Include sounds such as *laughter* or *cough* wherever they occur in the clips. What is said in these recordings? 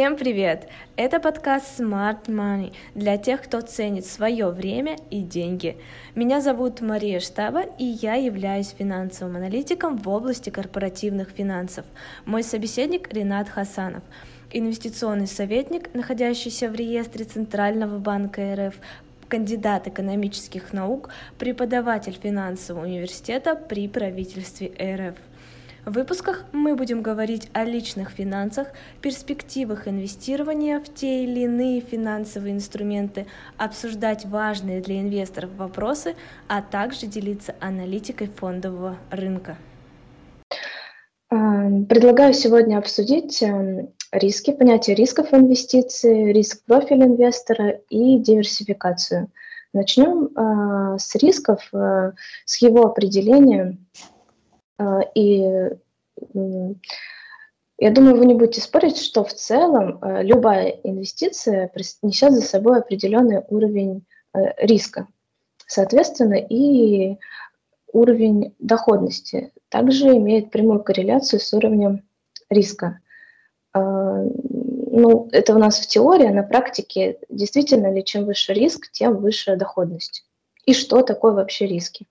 Всем привет! Это подкаст Smart Money для тех, кто ценит свое время и деньги. Меня зовут Мария Штаба, и я являюсь финансовым аналитиком в области корпоративных финансов. Мой собеседник Ренат Хасанов, инвестиционный советник, находящийся в реестре Центрального банка РФ, кандидат экономических наук, преподаватель финансового университета при правительстве РФ. В выпусках мы будем говорить о личных финансах, перспективах инвестирования в те или иные финансовые инструменты, обсуждать важные для инвесторов вопросы, а также делиться аналитикой фондового рынка. А, предлагаю сегодня обсудить эм, риски, понятие рисков инвестиций, риск профиля инвестора и диверсификацию. Начнем э, с рисков, э, с его определения а, и я думаю, вы не будете спорить, что в целом э, любая инвестиция несет за собой определенный уровень э, риска. Соответственно, и уровень доходности также имеет прямую корреляцию с уровнем риска. Ну, это у нас в теории, а на практике действительно ли чем выше риск, тем выше доходность. И что такое вообще риски?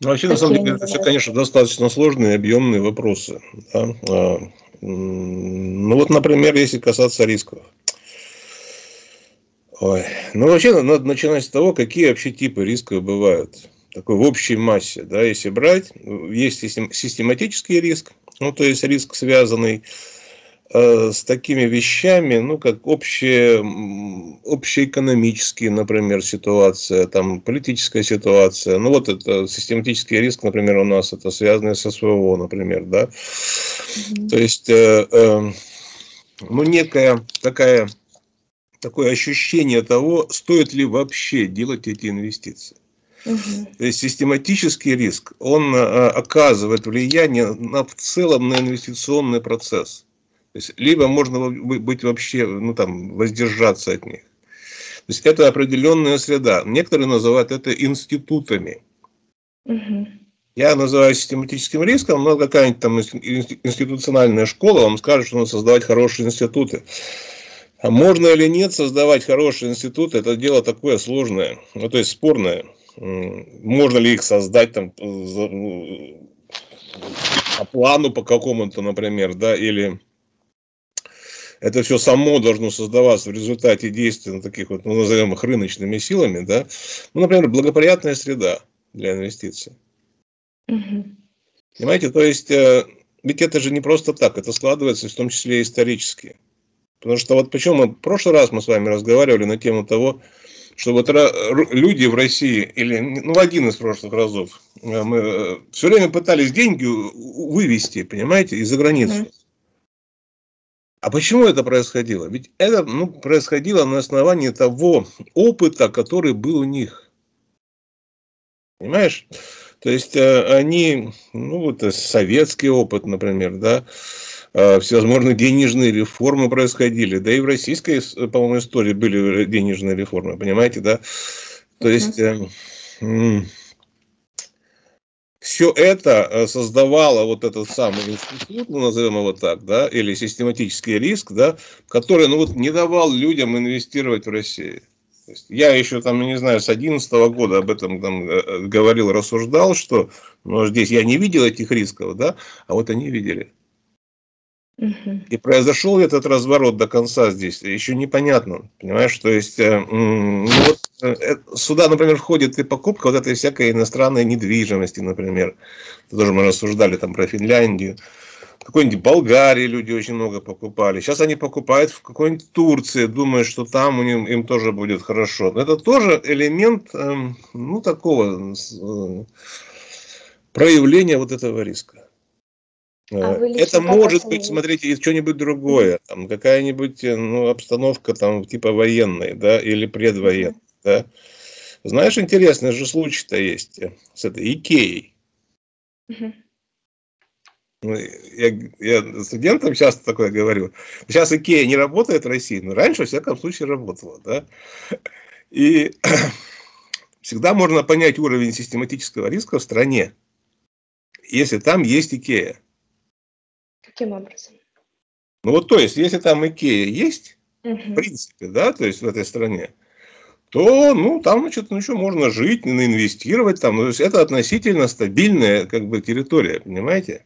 Ну, вообще, на самом деле, это все, конечно, достаточно сложные, объемные вопросы. Да? А, ну, вот, например, если касаться рисков. Ой. Ну, вообще, надо начинать с того, какие вообще типы рисков бывают. Такой в общей массе, да, если брать, есть систематический риск, ну, то есть риск, связанный с такими вещами, ну, как общие, общеэкономические, например, ситуация, там, политическая ситуация. Ну, вот это систематический риск, например, у нас это связано со СВО, например, да. Mm-hmm. То есть, э, э, ну, некая такая, такое ощущение того, стоит ли вообще делать эти инвестиции. Угу. То есть систематический риск, он э, оказывает влияние на, в целом на инвестиционный процесс. То есть, либо можно быть вообще, ну там, воздержаться от них. То есть это определенная среда. Некоторые называют это институтами. Угу. Я называю систематическим риском, но какая-нибудь там институциональная школа вам скажет, что надо создавать хорошие институты. А можно или нет создавать хорошие институты, это дело такое сложное, ну, то есть спорное. Можно ли их создать там ну, по плану по какому-то, например, да, или это все само должно создаваться в результате действия на таких вот, ну, назовем их рыночными силами, да, ну, например, благоприятная среда для инвестиций. Угу. Понимаете, то есть, э, ведь это же не просто так, это складывается в том числе исторически. Потому что вот почему мы в прошлый раз мы с вами разговаривали на тему того, что вот люди в России, или ну, в один из прошлых разов, э, мы э, все время пытались деньги вывести, понимаете, из-за границы. Mm-hmm. А почему это происходило? Ведь это ну, происходило на основании того опыта, который был у них. Понимаешь? То есть э, они, ну вот э, советский опыт, например, да, э, всевозможные денежные реформы происходили, да и в российской, по-моему, истории были денежные реформы, понимаете, да? То есть все это э, создавало вот этот самый институт, ну, назовем его так, да, или систематический риск, да, который, ну, вот не давал людям инвестировать в Россию. Я еще там, не знаю, с 2011 года об этом там э, э, говорил, рассуждал, что ну, здесь я не видел этих рисков, да, а вот они видели. И произошел этот разворот до конца здесь, еще непонятно, понимаешь, то есть ну, вот, Э, сюда, например, входит и покупка вот этой всякой иностранной недвижимости, например. Тоже мы рассуждали там про Финляндию. В какой-нибудь Болгарии люди очень много покупали. Сейчас они покупают в какой-нибудь Турции, думая, что там них, им тоже будет хорошо. Это тоже элемент, эм, ну, такого э, проявления вот этого риска. А э, это может быть, смотрите, что-нибудь другое, там какая-нибудь ну, обстановка там типа военной, да, или предвоенной. Да? Знаешь, интересный же случай-то есть э, с этой Икеей. Угу. Я, я студентам часто такое говорю. Сейчас Икея не работает в России, но раньше, во всяком случае, работала. Да? И *clears throat* всегда можно понять уровень систематического риска в стране, если там есть Икея. Каким образом? Ну вот то есть, если там Икея есть, угу. в принципе, да, то есть в этой стране, то, ну, там, значит, ну, что, можно жить, инвестировать там. Ну, то есть, это относительно стабильная, как бы, территория, понимаете?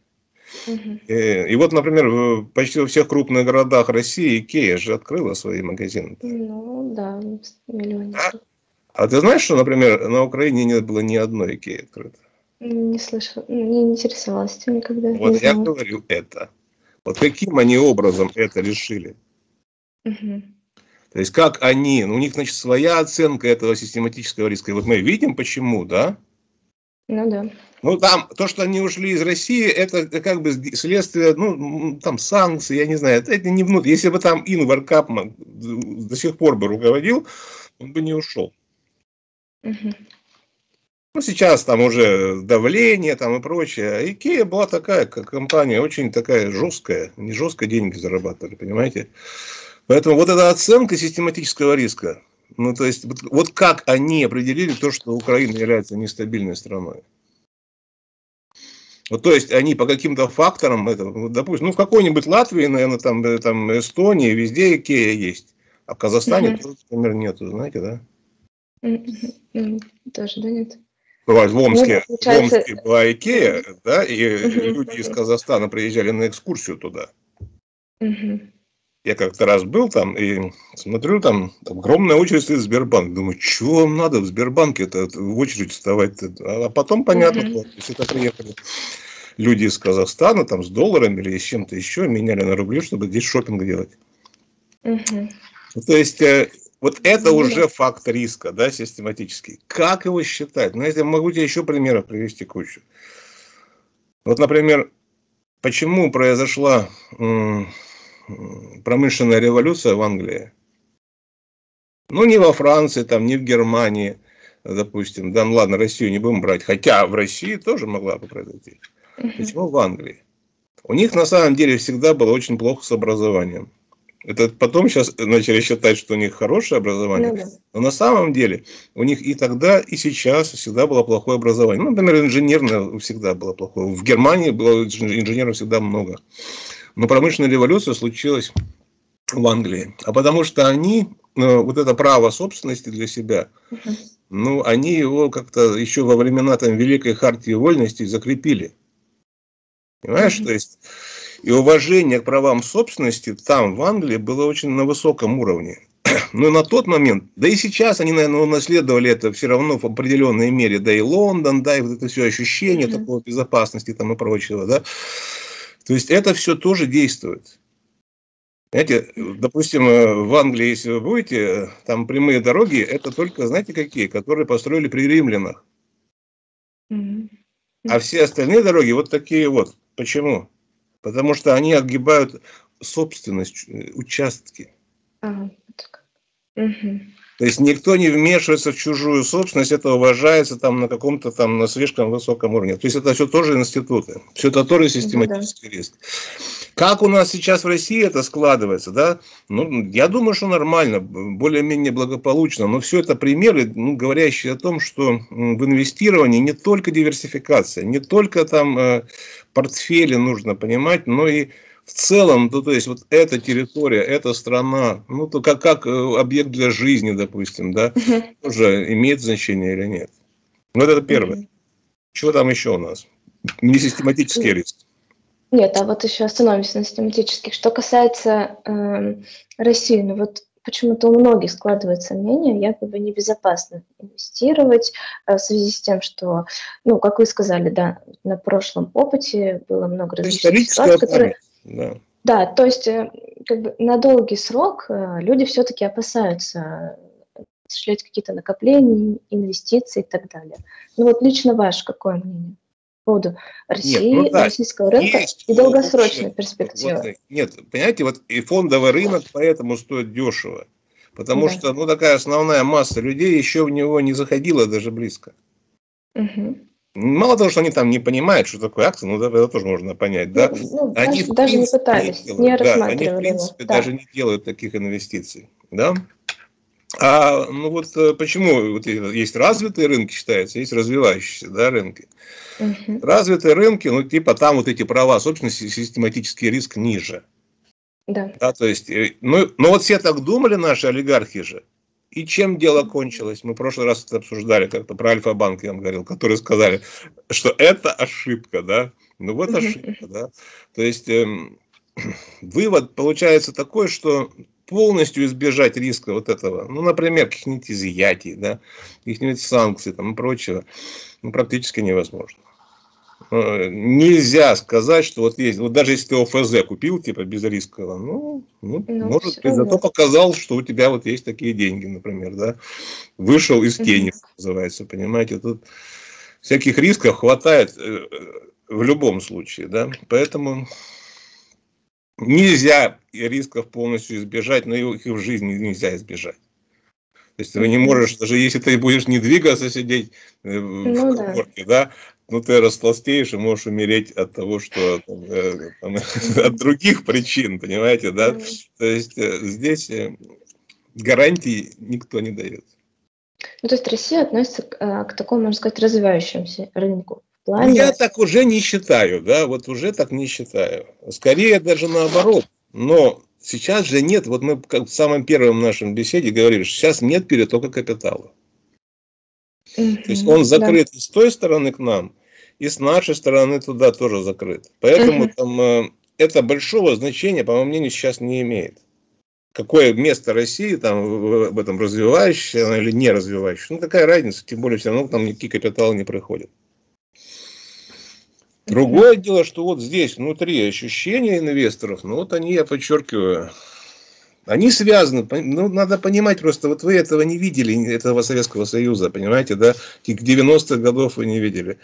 Угу. И, и вот, например, почти во всех крупных городах России Икея же открыла свои магазины. Ну, да, миллионы. А? а ты знаешь, что, например, на Украине не было ни одной Икеи открытой? Не слышала, не интересовалась этим никогда. Вот я говорю это. Вот каким они образом это решили? Угу. То есть как они, ну, у них, значит, своя оценка этого систематического риска. И вот мы видим, почему, да? Ну да. Ну там, то, что они ушли из России, это как бы следствие, ну, там, санкций, я не знаю, это, это не внутрь. Если бы там Инвар Капман до сих пор бы руководил, он бы не ушел. Угу. Ну, сейчас там уже давление там и прочее. А Икея была такая, как компания, очень такая жесткая. Не жестко деньги зарабатывали, понимаете? Поэтому вот эта оценка систематического риска, ну, то есть, вот, вот как они определили то, что Украина является нестабильной страной. Вот, то есть они по каким-то факторам, это, вот, допустим, ну в какой-нибудь Латвии, наверное, там, э, там Эстонии, везде Икея есть, а в Казахстане, mm-hmm. например, нету, знаете, да? Mm-hmm. Тоже, да, нет? Бывает в Омске, ну, в Омске была Икея, да, и люди из Казахстана приезжали на экскурсию туда. Я как-то раз был там и смотрю, там, там огромная очередь стоит в Сбербанк. Думаю, что вам надо в Сбербанке это в очередь вставать? А потом понятно, mm-hmm. то есть это приехали люди из Казахстана там с долларами или с чем-то еще, меняли на рубли, чтобы здесь шопинг делать. Mm-hmm. То есть э, вот это mm-hmm. уже факт риска, да, систематический. Как его считать? Ну, я могу тебе еще примеров привести кучу. Вот, например, почему произошла промышленная революция в Англии. Ну, не во Франции, там, не в Германии, допустим. Да, ну ладно, Россию не будем брать. Хотя в России тоже могла бы произойти. Почему в Англии? У них на самом деле всегда было очень плохо с образованием. Это потом сейчас начали считать, что у них хорошее образование. Ну, да. Но на самом деле у них и тогда, и сейчас всегда было плохое образование. Ну, например, инженерное всегда было плохое. В Германии было инженеров всегда много. Но промышленная революция случилась в Англии. А потому что они, ну, вот это право собственности для себя, ну, они его как-то еще во времена там Великой Хартии Вольности закрепили. Понимаешь, то есть и уважение к правам собственности там, в Англии, было очень на высоком уровне. *clears throat* Но на тот момент, да и сейчас они, наверное, унаследовали это все равно в определенной мере, да и Лондон, да, и вот это все ощущение mm-hmm. такой безопасности там и прочего, да. То есть это все тоже действует. Знаете, допустим, э, в Англии, если вы будете, э, там прямые дороги, это только, знаете, какие, которые построили при римлянах. А все остальные дороги вот такие вот. Почему? Потому что они огибают собственность, э, участки. Ага. Угу. То есть никто не вмешивается в чужую собственность, это уважается там на каком-то там на слишком высоком уровне. То есть это все тоже институты, все это тоже систематический да. риск. Как у нас сейчас в России это складывается, да? Ну, я думаю, что нормально, более-менее благополучно, но все это примеры, ну, говорящие о том, что в инвестировании не только диверсификация, не только там э, портфели нужно понимать, но и в целом, ну, то есть вот эта территория, эта страна, ну, то как, как э, объект для жизни, допустим, да, тоже имеет значение или нет. Ну, это первое. uh Чего там еще у нас? Не систематический риск. Нет, а вот еще остановимся на систематических. Что касается э, России, ну вот почему-то у многих складывается мнение, якобы небезопасно инвестировать э, в связи с тем, что, ну, как вы сказали, да, на прошлом опыте было много различных ситуаций, которые... Да. Да, то есть э, как бы на долгий срок э, люди все-таки опасаются осуществлять какие-то накопления, инвестиции и так далее. Ну вот лично ваше какое мнение? по поводу России, нет, ну, да, российского рынка есть, и долгосрочной перспективы. Вот, нет, понимаете, вот и фондовый рынок поэтому стоит дешево. Потому да. что ну, такая основная масса людей еще в него не заходила даже близко. Угу. Мало того, что они там не понимают, что такое акция, ну, это тоже можно понять, да? Ну, ну они даже, даже не пытались, не, делают, не да, Они, в принципе, да. даже не делают таких инвестиций, да? А, ну вот э, почему вот есть развитые рынки, считается, есть развивающиеся, да, рынки. Угу. Развитые рынки, ну, типа там вот эти права собственности, систематический риск ниже. Да. да то есть, э, ну, ну вот все так думали, наши олигархи же. И чем дело кончилось? Мы в прошлый раз это обсуждали, как-то про Альфа-банк я вам говорил, которые сказали, что это ошибка, да. Ну вот ошибка, да. То есть эм, *clears throat* вывод получается такой, что полностью избежать риска вот этого, ну, например, каких-нибудь изъятий, да, каких-нибудь санкций там и прочего, ну, практически невозможно. Э, нельзя сказать, что вот есть, вот даже если ты ОФЗ купил, типа без риска, ну, ну, ну может быть, зато показал, что у тебя вот есть такие деньги, например, да, вышел из тени, mm называется, понимаете, тут всяких рисков хватает э, в любом случае, да, поэтому нельзя рисков полностью избежать, но их в жизни нельзя избежать. То есть вы не можешь, даже если ты будешь не двигаться, сидеть э, в ну, коморке, да. да, ну ты растолстеешь и можешь умереть от того, что э, там, *laughs* от других причин, понимаете, да. То есть э, здесь гарантий никто не дает. Ну, то есть Россия относится к, к такому, можно сказать, развивающемуся рынку плане... Я так уже не считаю, да, вот уже так не считаю. Скорее даже наоборот. Но сейчас же нет, вот мы как в самом первом нашем беседе говорили, что сейчас нет перетока капитала. То есть он закрыт да. с той стороны к нам, и с нашей стороны туда тоже закрыт. Поэтому mm-hmm. там э, это большого значения, по моему мнению, сейчас не имеет. Какое место России там в, этом развивающее или не развивающее. Ну, какая разница, тем более все равно там никакие капиталы не приходят. Другое дело, что вот здесь внутри ощущения инвесторов, ну вот они, я подчеркиваю, они связаны, ну, надо понимать просто, вот вы этого не видели, этого Советского Союза, понимаете, да, тих 90-х годов вы не видели.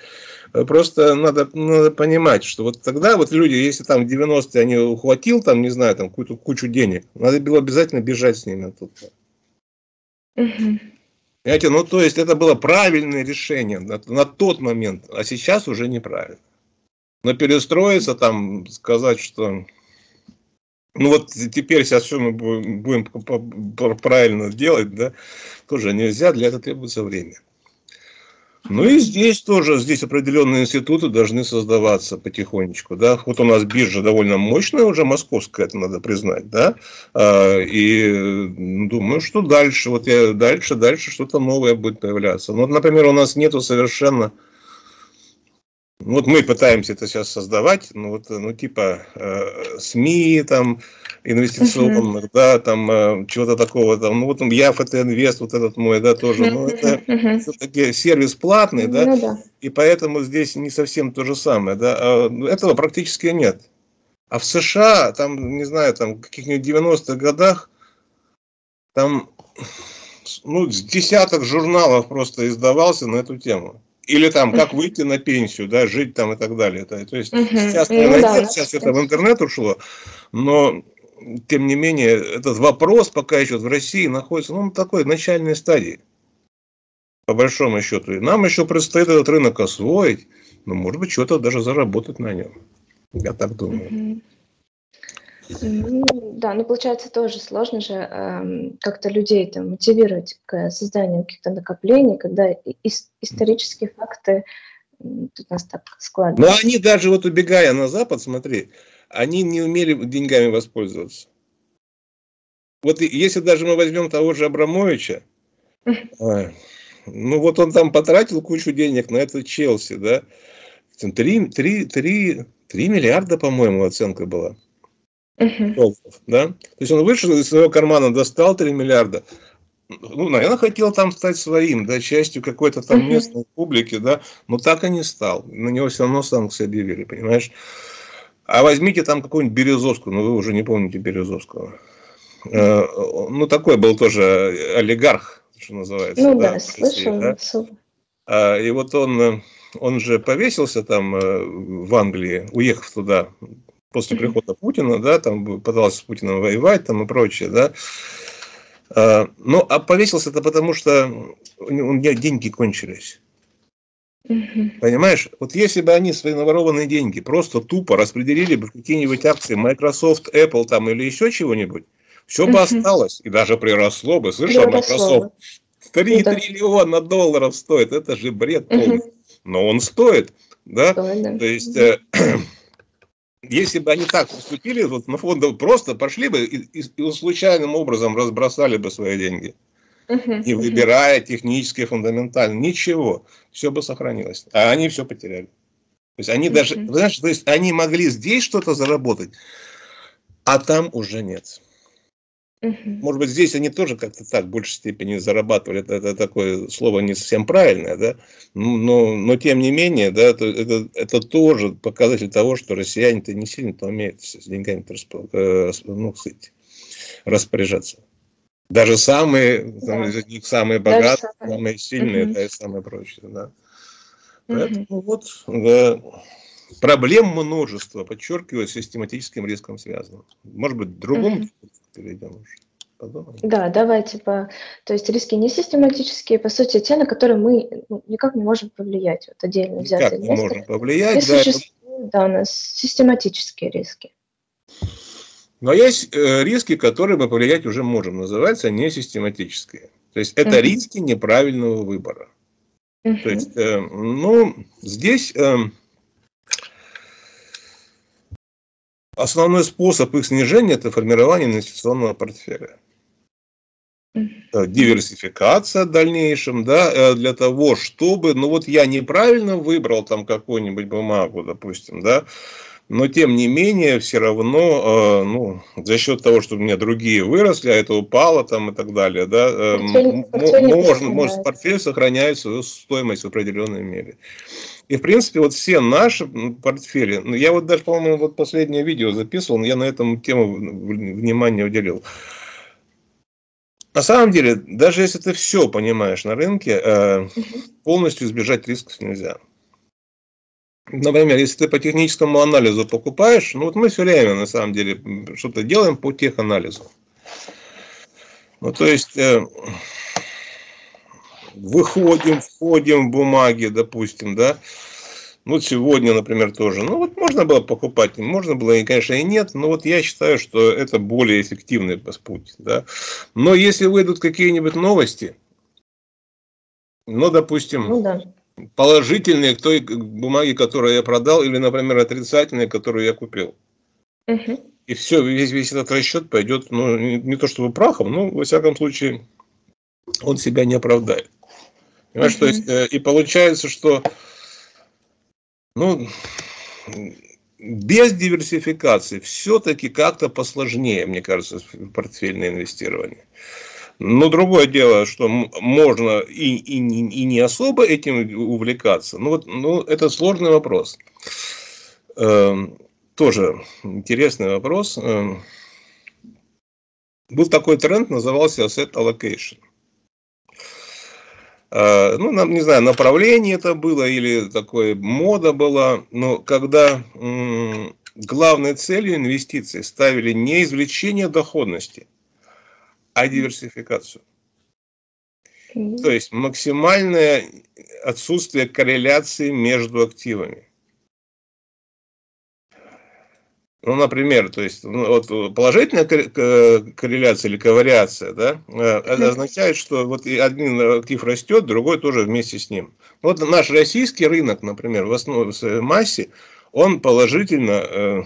Просто надо, надо понимать, что вот тогда вот люди, если там в 90-е они ухватил, там, не знаю, там какую-то кучу денег, надо было обязательно бежать с ними оттуда. Угу. Понимаете, ну то есть это было правильное решение на, на тот момент, а сейчас уже неправильно. Но перестроиться, там, сказать, что... Ну вот теперь сейчас все мы будем правильно делать, да, тоже нельзя, для этого требуется время. Ну и здесь тоже, здесь определенные институты должны создаваться потихонечку, да. Вот у нас биржа довольно мощная уже, московская, это надо признать, да. А, и думаю, что дальше, вот я дальше, дальше что-то новое будет появляться. Ну, вот, например, у нас нету совершенно вот мы пытаемся это сейчас создавать, ну вот, ну типа э, СМИ там инвестиционных, uh-huh. да, там э, чего-то такого, там, ну вот я это инвест, вот этот мой, да, тоже, ну это uh-huh. все-таки сервис платный, да, uh-huh. да, и поэтому здесь не совсем то же самое, да, а, ну, этого практически нет. А в США, там, не знаю, там в каких-нибудь 90-х годах, там, ну, с десяток журналов просто издавался на эту тему. Или там, как выйти на пенсию, да, жить там и так далее. То, есть сейчас, ну, да, сейчас это в интернет ушло, но тем не менее этот вопрос пока еще в России находится ну, на такой начальной стадии, по большому счету. И нам еще предстоит этот рынок освоить, но может быть что-то даже заработать на нем. Я так думаю. Ну, да, ну получается тоже сложно же э, как-то людей там мотивировать к созданию каких-то накоплений, когда ис- исторические факты тут у нас так складываются. Но они даже вот убегая на Запад, смотри, они не умели деньгами воспользоваться. Вот если даже мы возьмем того же Абрамовича, ну вот он там потратил кучу денег на это Челси, да, 3, 3, 3, 3 миллиарда, по-моему, оценка была долларов, да? То есть он вышел из своего кармана, достал 3 миллиарда, ну, наверное, хотел там стать своим, да, частью какой-то там местной публики, да, но так и не стал. На него все равно санкции объявили, понимаешь? А возьмите там какую-нибудь Березовскую, ну, вы уже не помните Березовского. Э, ну, такой был тоже олигарх, что называется. Ну, да, да слышал. Да? А, и вот он, он же повесился там э, в Англии, уехав туда, после прихода Путина, да, там пытался с Путиным воевать там и прочее, да. А, ну, а повесился это потому, что у меня деньги кончились. Понимаешь, вот если бы они свои наворованные деньги просто тупо распределили бы в какие-нибудь акции Microsoft, Apple там или еще чего-нибудь, все бы осталось и даже приросло бы. Слышал, Microsoft 3 да. триллиона долларов стоит, это же бред полный. Но он стоит, да? Стоит, да. То есть, э, если бы они так поступили, вот на фондов просто пошли бы и, и, и случайным образом разбросали бы свои деньги. Не выбирая технически, фундаментально. Ничего. Все бы сохранилось. А они все потеряли. То есть они даже, знаешь, то есть они могли здесь что-то заработать, а там уже нет. Может быть, здесь они тоже как-то так в большей степени зарабатывали. Это, это такое слово не совсем правильное, да. Но, но тем не менее, да, это, это, это тоже показатель того, что россияне-то не сильно-то умеют с деньгами э, ну, кстати, распоряжаться. Даже самые, да. из них самые богатые, самые, самые сильные, угу. да, и самые прочие, да. Поэтому угу. вот да, проблем множество, подчеркиваю, с систематическим риском связано. Может быть, другому угу. Перейдем уже. Подумаем. Да, давайте по... То есть риски не систематические, по сути, те, на которые мы ну, никак не можем повлиять. Вот отдельно взятые Никак не можем повлиять, да. Существуют, да, у нас систематические риски. Но есть э, риски, которые мы повлиять уже можем, называются не систематические. То есть это uh риски неправильного выбора. uh То есть, э, ну, здесь э, основной способ их снижения это формирование инвестиционного портфеля. Диверсификация в дальнейшем, да, э, для того, чтобы, ну вот я неправильно выбрал там какую-нибудь бумагу, допустим, да, но тем не менее все равно, э, ну, за счет того, что у меня другие выросли, а это упало там и так далее, да, э, можно, может, портфель сохраняет свою стоимость в определенной мере. И, в принципе, вот все наши портфели, ну, я вот даже, по-моему, вот последнее видео записывал, я на этом тему внимание уделил. На самом деле, даже если ты все понимаешь на рынке, э, полностью избежать рисков нельзя. Например, если ты по техническому анализу покупаешь, ну вот мы все время на самом деле что-то делаем по теханализу. Ну то есть э, выходим, входим в бумаги, допустим, да. Ну, сегодня, например, тоже. Ну, вот можно было покупать, можно было, и, конечно, и нет, но вот я считаю, что это более эффективный путь, да. Но если выйдут какие-нибудь новости, ну, допустим, ну, да положительные к той бумаге, которую я продал, или, например, отрицательные, которую я купил. Угу. И все, весь, весь этот расчет пойдет, ну, не, не то чтобы прахом, но, во всяком случае, он себя не оправдает. Понимаешь, то есть, э, и получается, что, ну, без диверсификации все-таки как-то посложнее, мне кажется, портфельное инвестирование. Но другое дело, что можно и, и, и не особо этим увлекаться. Ну, вот, ну, это сложный вопрос. Эм, тоже интересный вопрос. Эм, был такой тренд, назывался asset allocation. Э, ну, не знаю, направление это было или такое мода была, но когда главной целью инвестиций ставили не извлечение доходности, а диверсификацию. То есть максимальное отсутствие корреляции между активами. Ну, например, то есть ну, вот положительная корреляция или ковариация, да, э, означает, что вот один актив растет, другой тоже вместе с ним. Вот наш российский рынок, например, в основе в массе, он положительно э,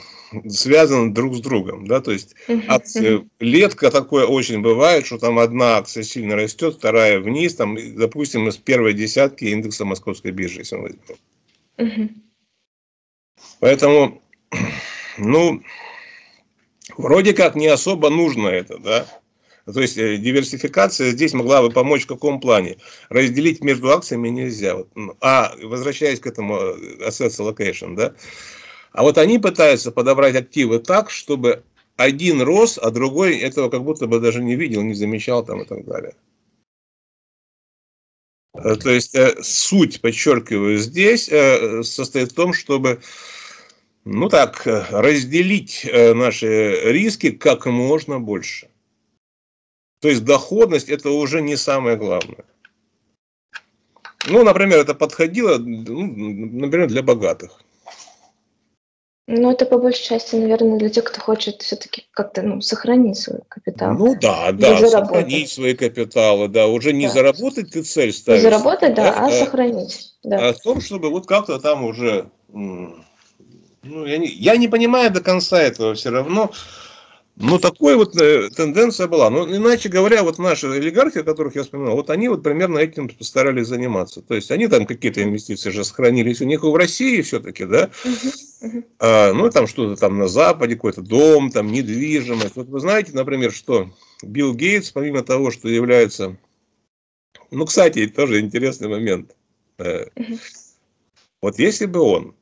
связан друг с другом, да, то есть акции, летка такое очень бывает, что там одна акция сильно растет, вторая вниз, там, допустим, из первой десятки индекса московской биржи, если мы возьмем. Поэтому, ну, вроде как не особо нужно это, да, то есть э, диверсификация здесь могла бы помочь в каком плане? Разделить между акциями нельзя. Ну, а возвращаясь к этому э, assets allocation, да, а вот они пытаются подобрать активы так, чтобы один рос, а другой этого как будто бы даже не видел, не замечал там и так далее. Э, то есть суть, подчеркиваю, здесь состоит в том, чтобы ну так, разделить наши риски как можно больше. То есть доходность это уже не самое главное. Ну, например, это подходило, ну, например, для богатых. Ну, это по большей части, наверное, для тех, кто хочет все-таки как-то ну, сохранить свой капитал. Ну да, да, сохранить свои капиталы, да, уже не да. заработать ты цель ставишь. Не заработать, да, да а, а сохранить. Да. А в том, чтобы вот как-то там уже Ну, я, не, я не понимаю до конца этого все равно. Ну, такой вот э, тенденция была. Но ну, иначе говоря, вот наши олигархи, о которых я вспоминал, вот они вот примерно этим постарались заниматься. То есть они там какие-то инвестиции же сохранились у них и в России все-таки, да? А, ну, там что-то там на Западе, какой-то дом, там недвижимость. Вот вы знаете, например, что Билл Гейтс, помимо того, что является... Ну, кстати, тоже интересный момент. Э, вот если бы он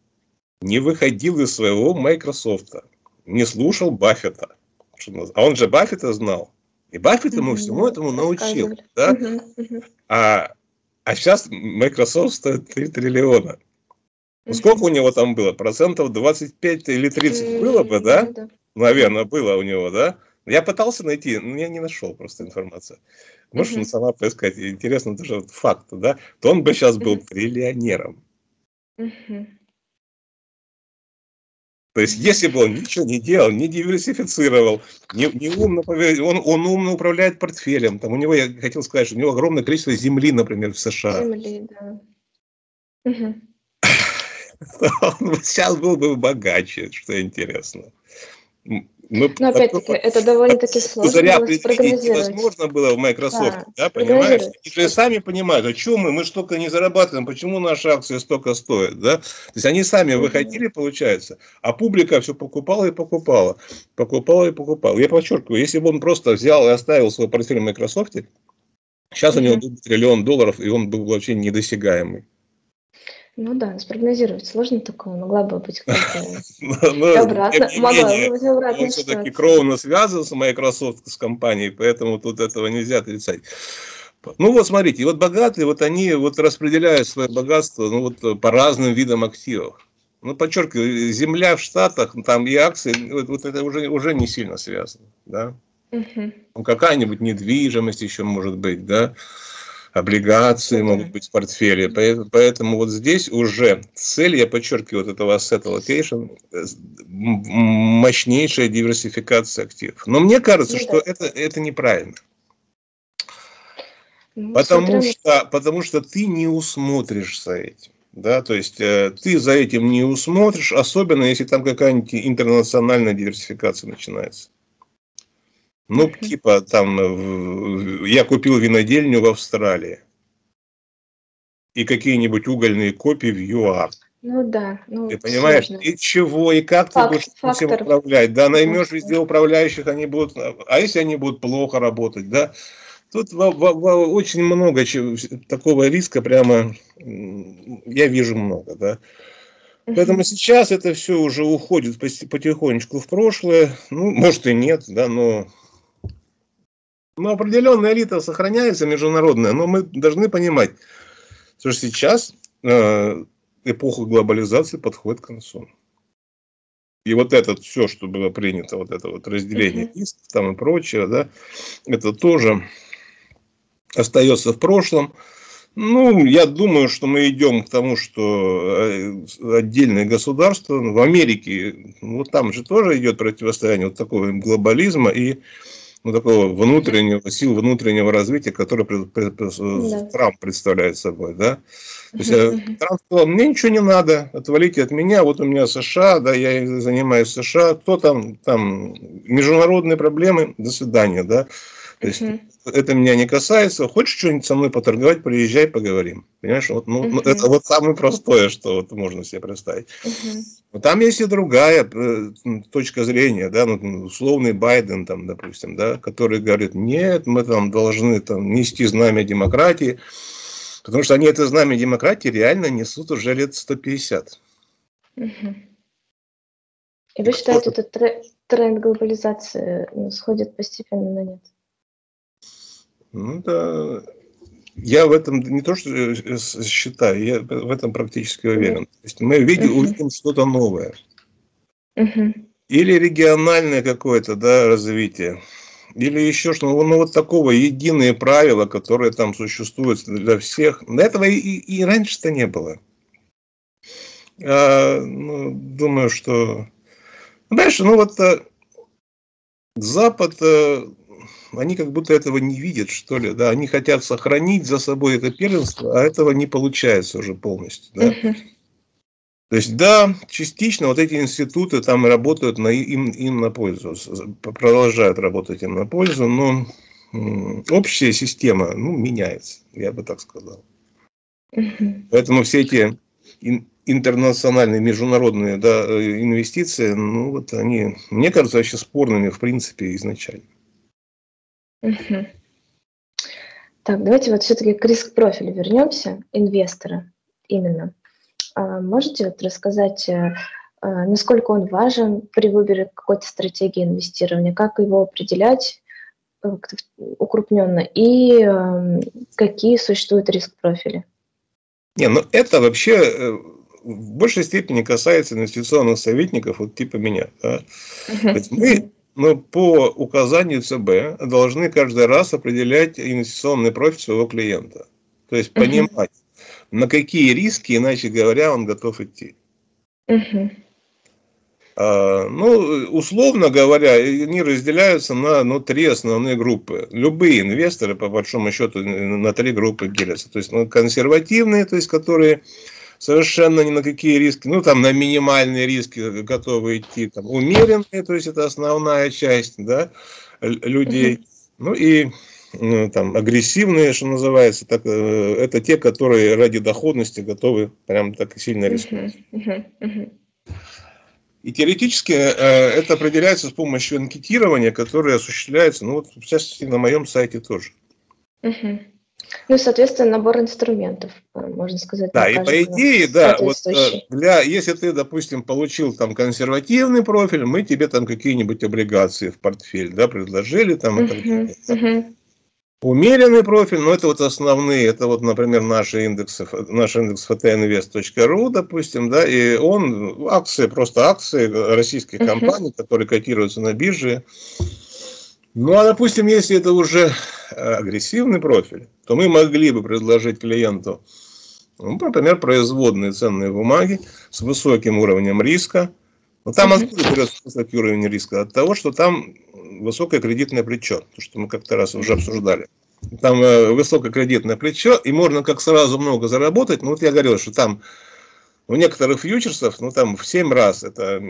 не выходил из своего Microsoft, не слушал Баффета, а он же Баффета знал. И Баффет ему всему этому научил. Да? А, а сейчас Microsoft стоит 3 триллиона. Ну, сколько у него там было? Процентов 25 или 30 было бы, да? Наверное, было у него, да? Я пытался найти, но я не нашел просто информацию. Можешь uh сама поискать. Интересно даже факт, да? То он бы сейчас был триллионером. То есть, если бы он ничего не делал, не диверсифицировал, не, не умно, он, он умно управляет портфелем. Там у него, я хотел сказать, что у него огромное количество земли, например, в США. Земли, да. Угу. *laughs* Он сейчас был бы богаче, что интересно. Мы, Но опять-таки, это довольно-таки сложно Заря было спрогнозировать. невозможно было в Microsoft, да, да понимаешь? И же сами понимают, а что мы, мы столько не зарабатываем, почему наши акции столько стоят, да? То есть они сами выходили, получается, а публика все покупала и покупала, покупала и покупала. Я подчеркиваю, если бы он просто взял и оставил свой портфель в Microsoft, сейчас у него был триллион долларов, и он был вообще недосягаемый. Ну да, спрогнозировать сложно такое, могла бы быть *laughs* какая-то обратно, могла бы быть обратная Он все-таки кровно связан с Microsoft, с компанией, поэтому тут этого нельзя отрицать. Ну вот смотрите, вот богатые, вот они вот распределяют свое богатство ну, вот, по разным видам активов. Ну, подчеркиваю, земля в Штатах, там и акции, вот, вот это уже, уже не сильно связано, да. Угу. Ну, какая-нибудь недвижимость еще может быть, да облигации могут быть в портфеле. Поэтому вот здесь уже цель, я подчеркиваю, вот этого asset allocation, э, мощнейшая диверсификация активов. Но мне кажется, ну что это, это неправильно. Ну, потому, что, потому что ты не усмотришь за этим. Да, то есть э, ты за этим не усмотришь, особенно если там какая-нибудь интернациональная диверсификация начинается. Ну, типа там, я купил винодельню в Австралии. И какие-нибудь угольные копии в ЮАР. Ну да. Ну, ты понимаешь, сложно. и чего, и как Факт, ты будешь фактор. этим управлять? Да, наймешь везде управляющих, они будут, а если они будут плохо работать, да? Тут в, в, в, очень много чего, такого риска, прямо я вижу много, да. Поэтому сейчас это все уже уходит потихонечку в прошлое. Ну, может и нет, да, но ну, определенная элита сохраняется международная, но мы должны понимать, что сейчас э, эпоха глобализации подходит к концу. И вот это все, что было принято, вот это вот разделение uh-huh. там и прочее, да, это тоже остается в прошлом. Ну, я думаю, что мы идем к тому, что э, отдельные государства в Америке, вот там же тоже идет противостояние вот такого глобализма и ну, такого внутреннего, сил внутреннего развития, который да. Трамп представляет собой, да. То есть Трамп сказал, мне ничего не надо, отвалите от меня, вот у меня США, да, я занимаюсь США, кто там, там, международные проблемы, до свидания, да. То есть uh это меня не касается. Хочешь что-нибудь со мной поторговать, приезжай, поговорим. Понимаешь, вот, ну, uh это вот самое простое, что вот можно себе представить. uh Но там есть и другая э, точка зрения, да, ну, условный Байден, там, допустим, да, который говорит, нет, мы там должны там нести знамя демократии, потому что они это знамя демократии реально несут уже лет 150. uh И вы считаете, этот тренд глобализации ну, сходит постепенно на нет? Ну да, я в этом не то, что э, считаю, я в этом практически уверен. То есть мы видим, uh-huh. увидим что-то новое. Uh-huh. Или региональное какое-то да, развитие. Или еще что ну, ну вот такого единые правила, которые там существуют для всех. Этого и, и, и раньше-то не было. А, ну, думаю, что... Дальше, ну вот э, Запад э, они как будто этого не видят, что ли, да, они хотят сохранить за собой это первенство, а этого не получается уже полностью, да. Uh-huh. То есть, да, частично вот эти институты там работают на, им, им на пользу, продолжают работать им на пользу, но общая система ну, меняется, я бы так сказал. Угу. Поэтому все эти интернациональные, международные да, инвестиции, ну вот они, мне кажется, вообще спорными в принципе изначально. Угу. Так, давайте вот все-таки к риск-профилю вернемся, инвестора именно. А можете вот рассказать, э, э, насколько он важен при выборе какой-то стратегии инвестирования, как его определять э, укрупненно и эм, какие существуют риск-профили? Не, ну это вообще в большей степени касается инвестиционных советников, вот типа меня. Да? Есть мы мы по указанию ЦБ должны каждый раз определять инвестиционный профиль своего клиента. То есть понимать, на какие риски, иначе говоря, он готов идти. Угу. А, ну, условно говоря, они разделяются на ну, три основные группы. Любые инвесторы, по большому счету, на три группы делятся. То есть ну, консервативные, то есть которые совершенно ни на какие риски, ну там на минимальные риски готовы идти, там умеренные, то есть это основная часть, да, людей. Ну и ну, там, агрессивные, что называется, так, э, это те, которые ради доходности готовы прям так сильно рисковать. И теоретически э, это определяется с помощью анкетирования, которое осуществляется, ну вот, в частности, на моем сайте тоже. Угу. Ну, соответственно, набор инструментов, э, можно сказать. Да, и по идее, да, вот для, если ты, допустим, получил там консервативный профиль, мы тебе там какие-нибудь облигации в портфель, да, предложили там и так далее. Uh-huh. Умеренный профиль, но это вот основные, это вот, например, наши индексы, наш индекс ftnvest.ru, допустим, да, и он, акции, просто акции российских uh-huh. компаний, которые котируются на бирже. Ну, а, допустим, если это уже э, агрессивный профиль, то мы могли бы предложить клиенту, ну, например, производные ценные бумаги с высоким уровнем риска. Но там откуда берется высокий уровень риска? От того, что там высокое кредитное плечо, то, что мы как-то раз уже обсуждали. Там э, высокое кредитное плечо, и можно как сразу много заработать. Ну, вот я говорил, что там у некоторых фьючерсов, ну, там в 7 раз это,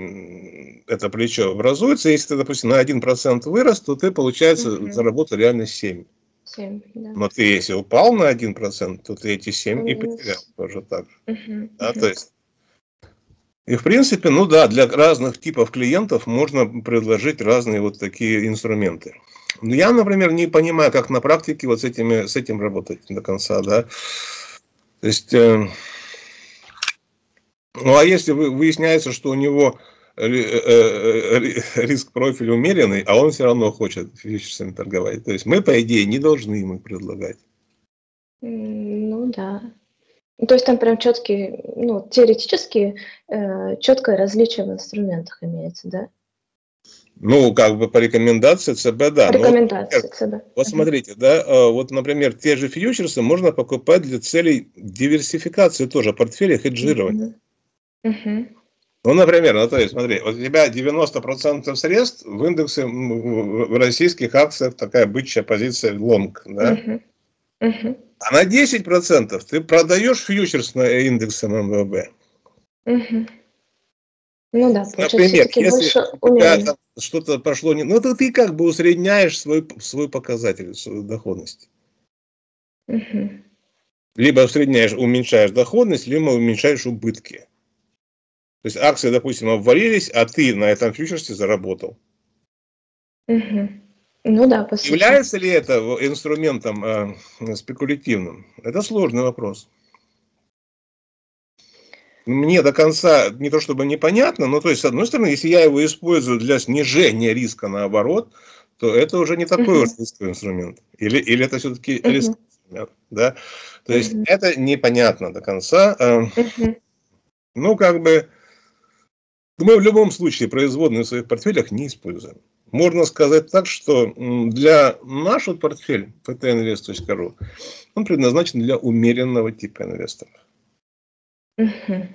это плечо образуется. Если ты, допустим, на 1% вырос, то ты, получается, угу. заработал реально 7. 7 да. Но ты, если упал на 1%, то ты эти 7 угу. и потерял тоже так же. Угу. Да, угу. то есть и в принципе, ну да, для разных типов клиентов можно предложить разные вот такие инструменты. Но я, например, не понимаю, как на практике вот с, этими, с этим работать до конца, да. То есть, э, ну а если выясняется, что у него э, э, риск профиль умеренный, а он все равно хочет физически торговать. То есть мы, по идее, не должны ему предлагать. Ну да. Ну, то есть там прям четкие, ну, теоретически э, четкое различие в инструментах имеется, да? Ну, как бы по рекомендации ЦБ, да. По рекомендации вот, ЦБ. Вот смотрите, да, э, вот, например, те же фьючерсы можно покупать для целей диверсификации тоже портфеля хеджирования. Ну, например, ну, то есть, смотри, вот у тебя 90% средств в индексе в российских акциях такая бычья позиция лонг, да? Uh-huh. Uh-huh. А на 10% ты продаешь фьючерс на индексе МВБ. Угу. Ну да, Например, если у тебя что-то пошло не... Ну, то ты как бы усредняешь свой, свой показатель свою доходности. Угу. Либо усредняешь, уменьшаешь доходность, либо уменьшаешь убытки. То есть акции, допустим, обвалились, а ты на этом фьючерсе заработал. Угу. Ну да, по сути. Является ли это инструментом э, спекулятивным? Это сложный вопрос. Мне до конца не то чтобы непонятно, но то есть, с одной стороны, если я его использую для снижения риска наоборот, то это уже не такой уж рисковый инструмент. Или, или это все-таки uh рисковый инструмент. Да? То есть uh это непонятно до конца. uh Ну, как бы, мы в любом случае производные в своих портфелях не используем можно сказать так, что для нашего портфеля ptinvest.ru он предназначен для умеренного типа инвесторов. Угу.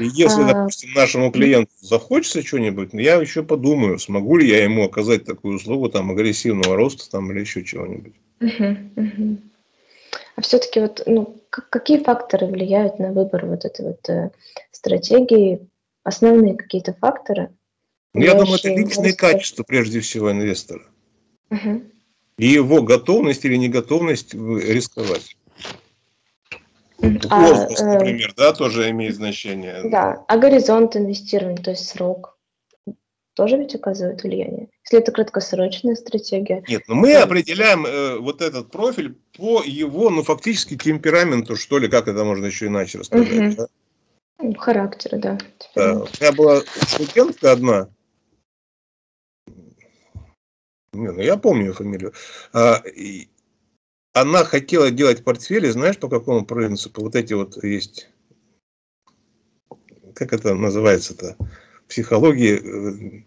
И если, а... допустим, нашему клиенту захочется что-нибудь, я еще подумаю, смогу ли я ему оказать такую услугу там агрессивного роста там или еще чего-нибудь. Угу, угу. А все-таки вот, ну, какие факторы влияют на выбор вот этой вот э, стратегии? Основные какие-то факторы? Ну, я думаю, это личные качества, прежде всего, инвестора. Угу. И его готовность или неготовность рисковать. А, Возраст, а, например, да, тоже имеет значение. Да, а горизонт инвестирования, то есть срок, тоже ведь оказывает влияние. Если это краткосрочная стратегия. Нет, но мы то... определяем э, вот этот профиль по его, ну, фактически темпераменту, что ли, как это можно еще иначе рассказать. Угу. Да? Ну, характер, да. да. У меня была студентка одна, не, ну я помню ее фамилию. А, и она хотела делать портфели, знаешь, по какому принципу? Вот эти вот есть, как это называется-то, психологии,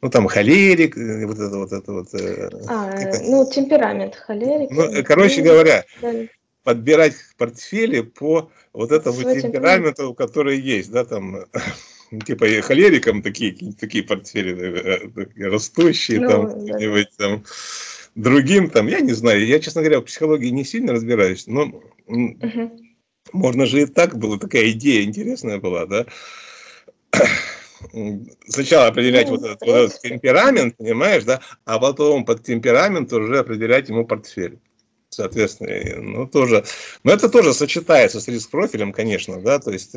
ну там холерик, вот это вот это вот. Э, а, ну темперамент холерик. Ну, короче говоря, да. Подбирать портфели по вот этому темпераменту, который есть, да, там *laughs* типа холерикам такие, такие портфели э, растущие, ну, там, да. там, другим, там, я не знаю, я, честно говоря, в психологии не сильно разбираюсь, но угу. можно же и так было, такая идея интересная была, да, *clears throat* сначала определять ну, вот, этот, вот этот темперамент, понимаешь, да, а потом под темперамент уже определять ему портфель. Соответственно, ну тоже, но это тоже сочетается с риск-профилем, конечно, да, то есть,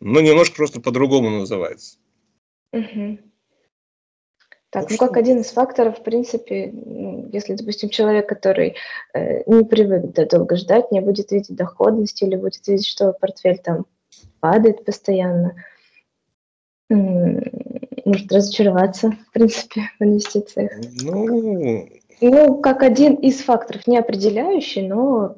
но немножко просто по-другому называется. Угу. Так, ну, ну как один из факторов, в принципе, ну, если, допустим, человек, который э, не привык да, долго ждать, не будет видеть доходность или будет видеть, что портфель там падает постоянно, может разочароваться, в принципе, в инвестициях. Ну, ну, как один из факторов, не определяющий, но...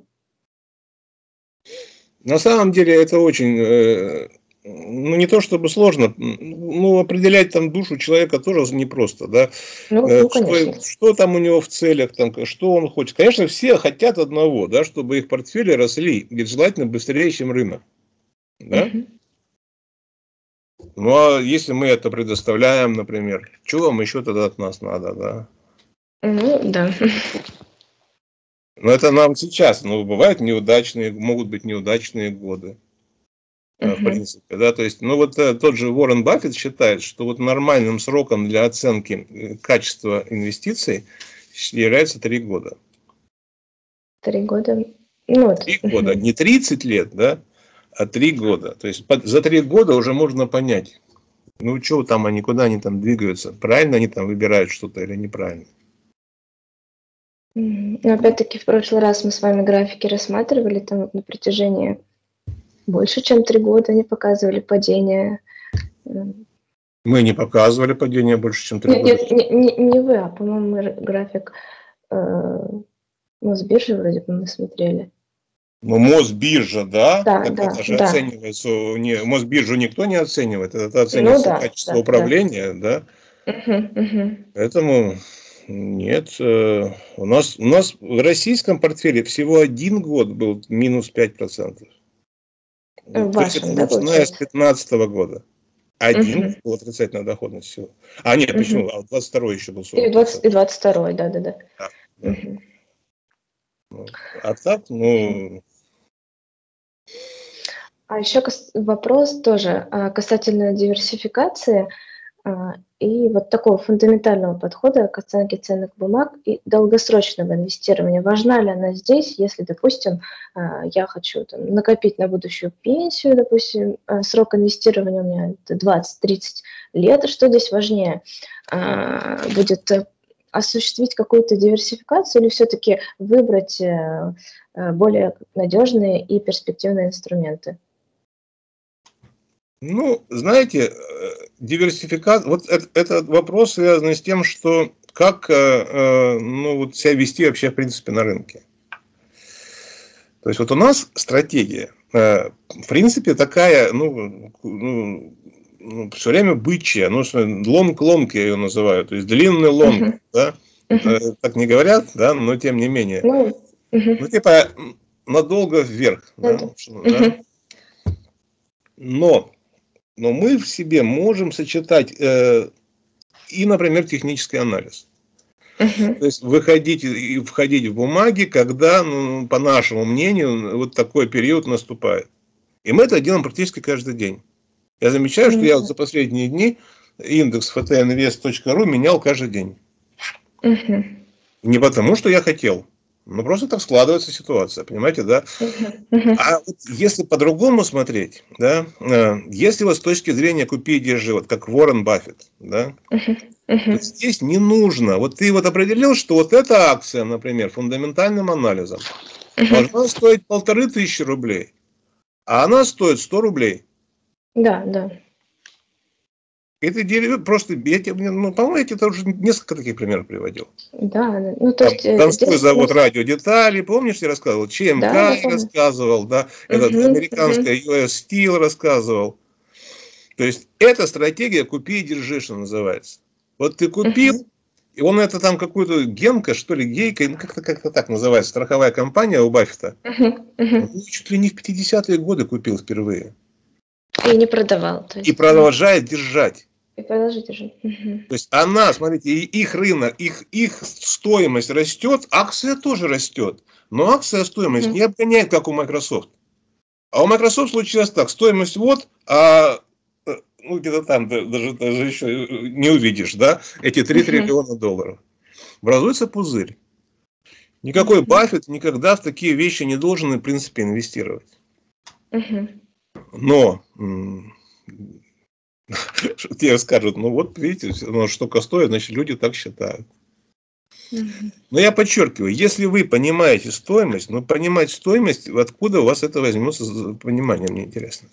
На самом деле это очень, э, ну не то чтобы сложно, ну определять там душу человека тоже непросто, да. Ну, э, ну что, что там у него в целях, там, что он хочет. Конечно, все хотят одного, да, чтобы их портфели росли, желательно быстрее, чем рынок. Да? Угу. Ну а если мы это предоставляем, например, что вам еще тогда от нас надо, да? Ну, да. Но это нам сейчас, но бывают неудачные, могут быть неудачные годы. Uh-huh. В принципе, да, то есть, ну вот э, тот же Уоррен Баффет считает, что вот нормальным сроком для оценки э, качества инвестиций является три года. Три года? Ну, три года, не 30 лет, да, а три года. То есть за три года уже можно понять, ну что там они, куда они там двигаются, правильно они там выбирают что-то или неправильно. Но опять-таки в прошлый раз мы с вами графики рассматривали, там вот на протяжении больше, чем три года они показывали падение. Мы не показывали падение больше, чем три года. Нет, не, не, не вы, а, по-моему, график э, Мосбиржи вроде бы мы смотрели. Ну, Мосбиржа, да? Да, так да, это же да. оценивается. Не, Мосбиржу никто не оценивает. Это оценивается ну, да, качество да, управления, да? да? Угу, угу. Поэтому нет, э, у нас, у нас в российском портфеле всего один год был минус 5%. В вашем, да, начиная с 2015 года. Один угу. был отрицательная доходность всего. А нет, угу. почему? А 22 еще был 40%. И, 20, и 22, да, да, да. да. Угу. А так, ну... А еще вопрос тоже а, касательно диверсификации а, и вот такого фундаментального подхода к оценке ценных бумаг и долгосрочного инвестирования. Важна ли она здесь, если, допустим, а, я хочу там, накопить на будущую пенсию, допустим, а, срок инвестирования у меня 20-30 лет, что здесь важнее? Будет осуществить какую-то диверсификацию или все-таки выбрать э, э, более надежные и перспективные инструменты? Ну, знаете, э, диверсификация, вот этот вопрос связан с тем, что как э, э, ну, вот себя вести вообще в принципе на рынке. То есть вот у нас стратегия, в принципе, такая, ну, ну, ну все время бычья, ну, long-long я ее называю, то есть длинный лонг, uh-huh. да, uh-huh. так не говорят, да, но тем не менее. Uh-huh. Ну, типа, надолго вверх, uh-huh. да, да. Но но мы в себе можем сочетать э, и, например, технический анализ. Uh-huh. То есть выходить и входить в бумаги, когда, ну, по нашему мнению, вот такой период наступает. И мы это делаем практически каждый день. Я замечаю, что я вот за последние дни индекс ftnvest.ru менял каждый день. Uh-huh. Не потому, что я хотел. Ну, просто так складывается ситуация, понимаете, да? А вот если по-другому смотреть, да, э, если вот с точки зрения купи и держи, вот как Уоррен Баффет, да, вот здесь не нужно. Вот ты вот определил, что вот эта акция, например, фундаментальным анализом, должна стоить полторы тысячи рублей, а она стоит 100 рублей. Да, да. Это дерево просто, я тебе, ну, по-моему, я тебе уже несколько таких примеров приводил. Да, ну то есть... Там, Донской здесь... завод радиодетали, помнишь, я рассказывал? ЧМК да, я рассказывал, да, угу, этот американская угу. US Steel рассказывал. То есть это стратегия купи и держи, что называется. Вот ты купил, угу. и он это там какую-то генка, что ли, гейка, ну как-то как так называется, страховая компания у Баффета. Угу, угу. Он чуть ли не в 50-е годы купил впервые. И не продавал. То есть... И продолжает держать. И продолжить держать. Угу. То есть она, смотрите, их рынок, их, их стоимость растет, акция тоже растет. Но акция стоимость угу. не обгоняет, как у Microsoft. А у Microsoft случилось так, стоимость вот, а э, ну где-то там даже, даже еще не увидишь, да, эти 3 триллиона долларов. Образуется пузырь. Никакой Баффет никогда в такие вещи не должен, в принципе, инвестировать. Но *laughs* тебе скажут, ну вот видите, ну, штука стоит, значит люди так считают. Но я подчеркиваю, если вы понимаете стоимость, ну понимать стоимость, откуда у вас это возьмется понимание, мне интересно.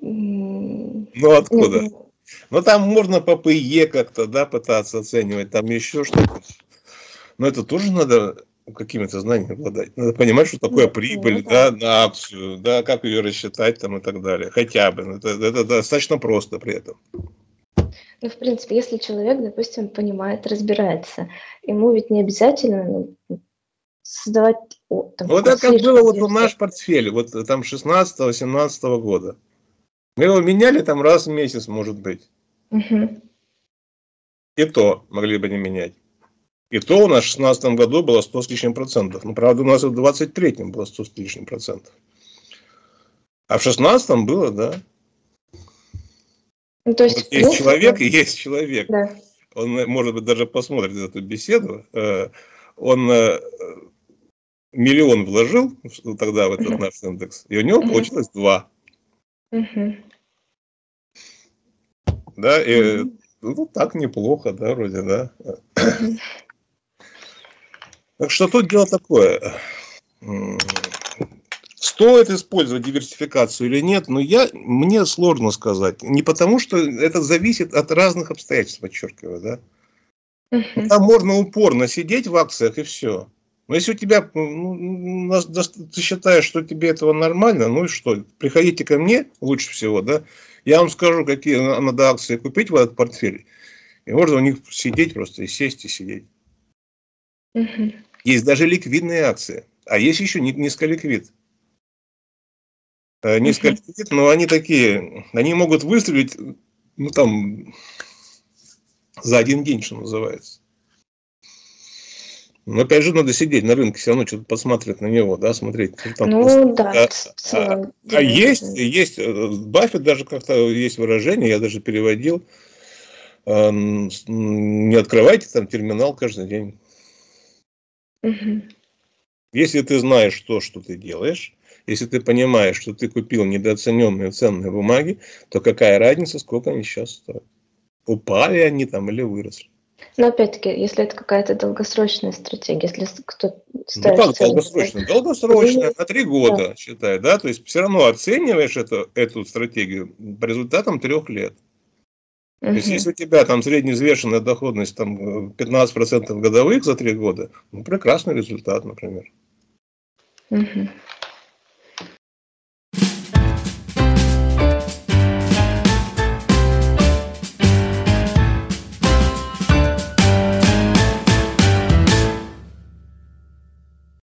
Ну откуда? Ну там можно по ПЕ как-то, да, пытаться оценивать, там еще что-то. Но это тоже надо какими-то знаниями обладать. Надо понимать, что такое ну, прибыль, ну, да, на акцию, да, как ее рассчитать там и так далее. Хотя бы. Это, это достаточно просто при этом. Ну, в принципе, если человек, допустим, понимает, разбирается, ему ведь не обязательно ну, создавать... О, там, вот это как было вот в наш портфель, вот там 16-17 года. Мы его меняли там раз в месяц, может быть. Угу. И то могли бы не менять. И то у нас в 2016 году было 100 с лишним процентов. Ну, правда, у нас в 23 было 100 с лишним процентов. А в 16 было, да. Ну, то есть, вот есть ну, человек и есть человек. Да. Он, может быть, даже посмотрит эту беседу. Э, он э, миллион вложил тогда в этот uh наш индекс, и у него uh получилось два. uh Да, и ну так неплохо, да, вроде, да. Так что тут дело такое. Стоит использовать диверсификацию или нет, но я, мне сложно сказать. Не потому, что это зависит от разных обстоятельств, подчеркиваю, да. Там можно упорно сидеть в акциях и все. Но если у тебя, ну, ты считаешь, что тебе этого нормально, ну и что, приходите ко мне лучше всего, да, я вам скажу, какие надо акции купить в этот портфель, и можно у них сидеть просто и сесть и сидеть. Угу. Есть даже ликвидные акции, а есть еще низколиквид. Э, низколиквид, но они такие, они могут выстрелить, ну там, за один день, что называется. Но опять же надо сидеть на рынке, все равно что-то посмотреть на него, да, смотреть. Там ну просто, да. А, а, а есть, есть, э, Баффет даже как-то есть выражение, я даже переводил, не открывайте там терминал каждый день. Угу. Если ты знаешь то, что ты делаешь, если ты понимаешь, что ты купил недооцененные ценные бумаги, то какая разница, сколько они сейчас стоят? Упали они там или выросли? Но опять-таки, если это какая-то долгосрочная стратегия, если кто ну как долгосрочная? Долгосрочная, на три года, да. считай, да? То есть все равно оцениваешь эту, эту стратегию по результатам трех лет. Угу. То есть, если у тебя там средневзвешенная доходность там 15% годовых за три года, ну, прекрасный результат, например. Угу.